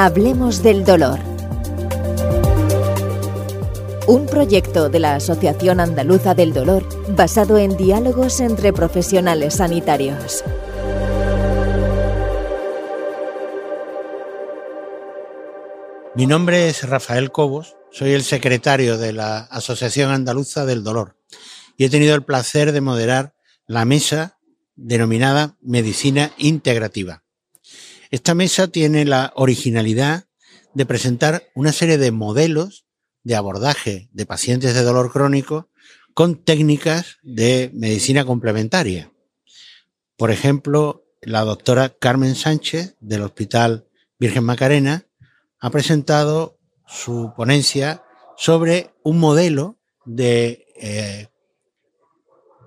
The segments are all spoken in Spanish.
Hablemos del dolor. Un proyecto de la Asociación Andaluza del Dolor basado en diálogos entre profesionales sanitarios. Mi nombre es Rafael Cobos, soy el secretario de la Asociación Andaluza del Dolor y he tenido el placer de moderar la mesa denominada Medicina Integrativa. Esta mesa tiene la originalidad de presentar una serie de modelos de abordaje de pacientes de dolor crónico con técnicas de medicina complementaria. Por ejemplo, la doctora Carmen Sánchez del Hospital Virgen Macarena ha presentado su ponencia sobre un modelo de eh,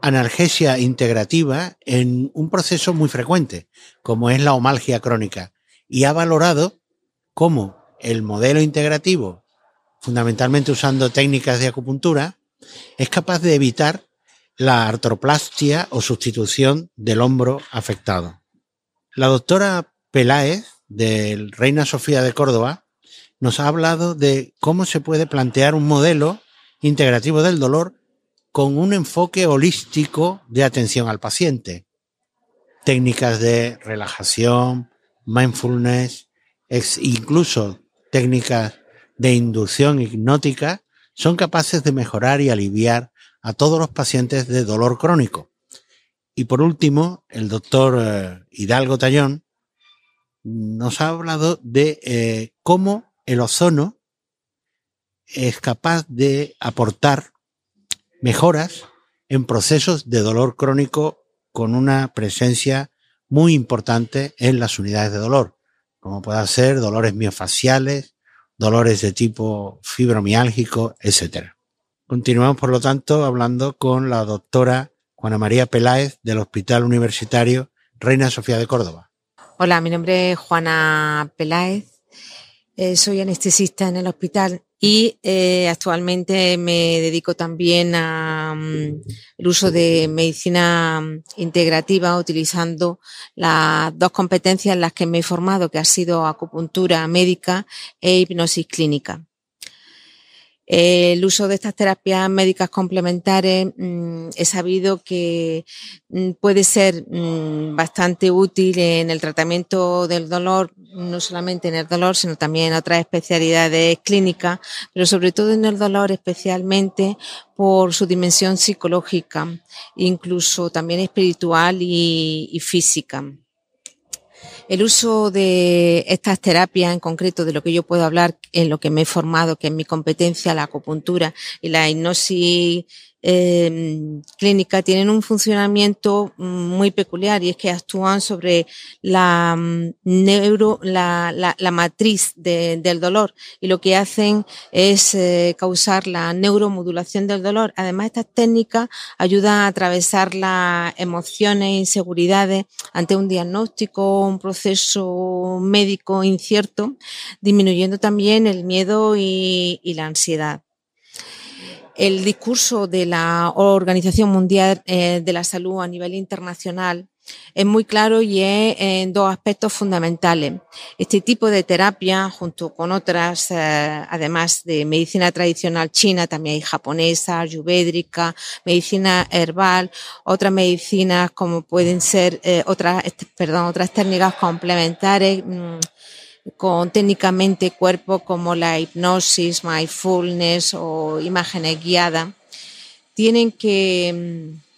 analgesia integrativa en un proceso muy frecuente, como es la omalgia crónica, y ha valorado cómo el modelo integrativo, fundamentalmente usando técnicas de acupuntura, es capaz de evitar la artroplastia o sustitución del hombro afectado. La doctora Peláez, del Reina Sofía de Córdoba, nos ha hablado de cómo se puede plantear un modelo integrativo del dolor con un enfoque holístico de atención al paciente. Técnicas de relajación, mindfulness, incluso técnicas de inducción hipnótica son capaces de mejorar y aliviar a todos los pacientes de dolor crónico. Y por último, el doctor eh, Hidalgo Tallón nos ha hablado de eh, cómo el ozono es capaz de aportar mejoras en procesos de dolor crónico con una presencia muy importante en las unidades de dolor, como puedan ser dolores miofaciales, dolores de tipo fibromiálgico, etc. Continuamos, por lo tanto, hablando con la doctora Juana María Peláez del Hospital Universitario Reina Sofía de Córdoba. Hola, mi nombre es Juana Peláez. Eh, soy anestesista en el hospital y eh, actualmente me dedico también al mm, uso de medicina mm, integrativa utilizando las dos competencias en las que me he formado, que ha sido acupuntura médica e hipnosis clínica. El uso de estas terapias médicas complementarias mm, he sabido que mm, puede ser mm, bastante útil en el tratamiento del dolor, no solamente en el dolor, sino también en otras especialidades clínicas, pero sobre todo en el dolor especialmente por su dimensión psicológica, incluso también espiritual y física. El uso de estas terapias, en concreto de lo que yo puedo hablar, en lo que me he formado, que es mi competencia, la acupuntura y la hipnosis Em, clínica tienen un funcionamiento muy peculiar y es que actúan sobre la mm, neuro, la, la, matriz del dolor y lo que hacen es eh, causar la neuromodulación del dolor. Además, estas técnicas ayudan a atravesar las emociones inseguridades ante un diagnóstico, un médico incierto, disminuyendo también el miedo y la ansiedad. El discurso de la Organización Mundial eh, de la Salud a nivel internacional es muy claro y es en dos aspectos fundamentales. Este tipo de terapia, junto con otras, eh, además de medicina tradicional china, también hay japonesa, ayurvédica, medicina herbal, otras medicinas como pueden ser eh, otras, perdón, otras técnicas complementarias. Mm, con técnicamente cuerpo como la hipnosis, mindfulness o imágenes guiadas, tienen que mm,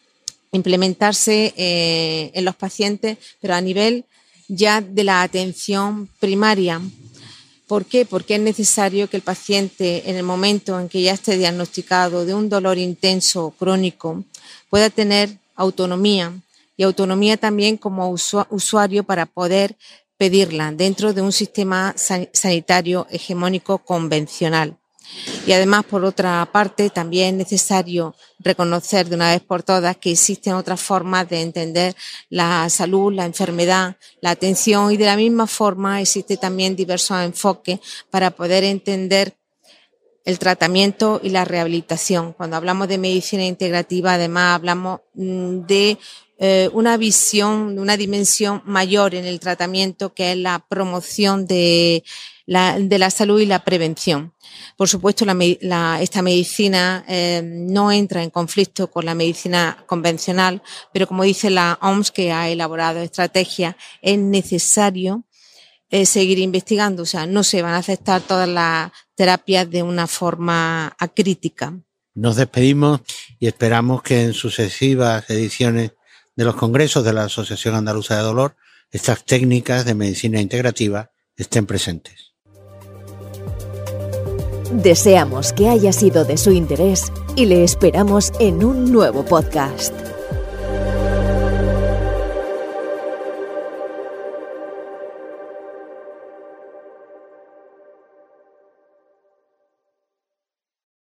implementarse eh, en los pacientes, pero a nivel ya de la atención primaria. ¿Por qué? Porque es necesario que el paciente, en el momento en que ya esté diagnosticado de un dolor intenso crónico, pueda tener autonomía y autonomía también como usuario para poder pedirla dentro de un sistema sanitario hegemónico convencional. Y además, por otra parte, también es necesario reconocer de una vez por todas que existen otras formas de entender la salud, la enfermedad, la atención y de la misma forma existe también diversos enfoques para poder entender el tratamiento y la rehabilitación. Cuando hablamos de medicina integrativa, además hablamos mm, de eh, una visión, una dimensión mayor en el tratamiento, que es la promoción de de la salud y la prevención. Por supuesto, esta medicina eh, no entra en conflicto con la medicina convencional, pero como dice la OMS, que ha elaborado estrategias, es necesario eh, seguir investigando. O sea, no se van a aceptar todas las terapias de una forma acrítica. Nos despedimos y esperamos que en sucesivas ediciones de los congresos de la Asociación Andaluza de Dolor estas técnicas de medicina integrativa estén presentes. Deseamos que haya sido de su interés y le esperamos en un nuevo podcast.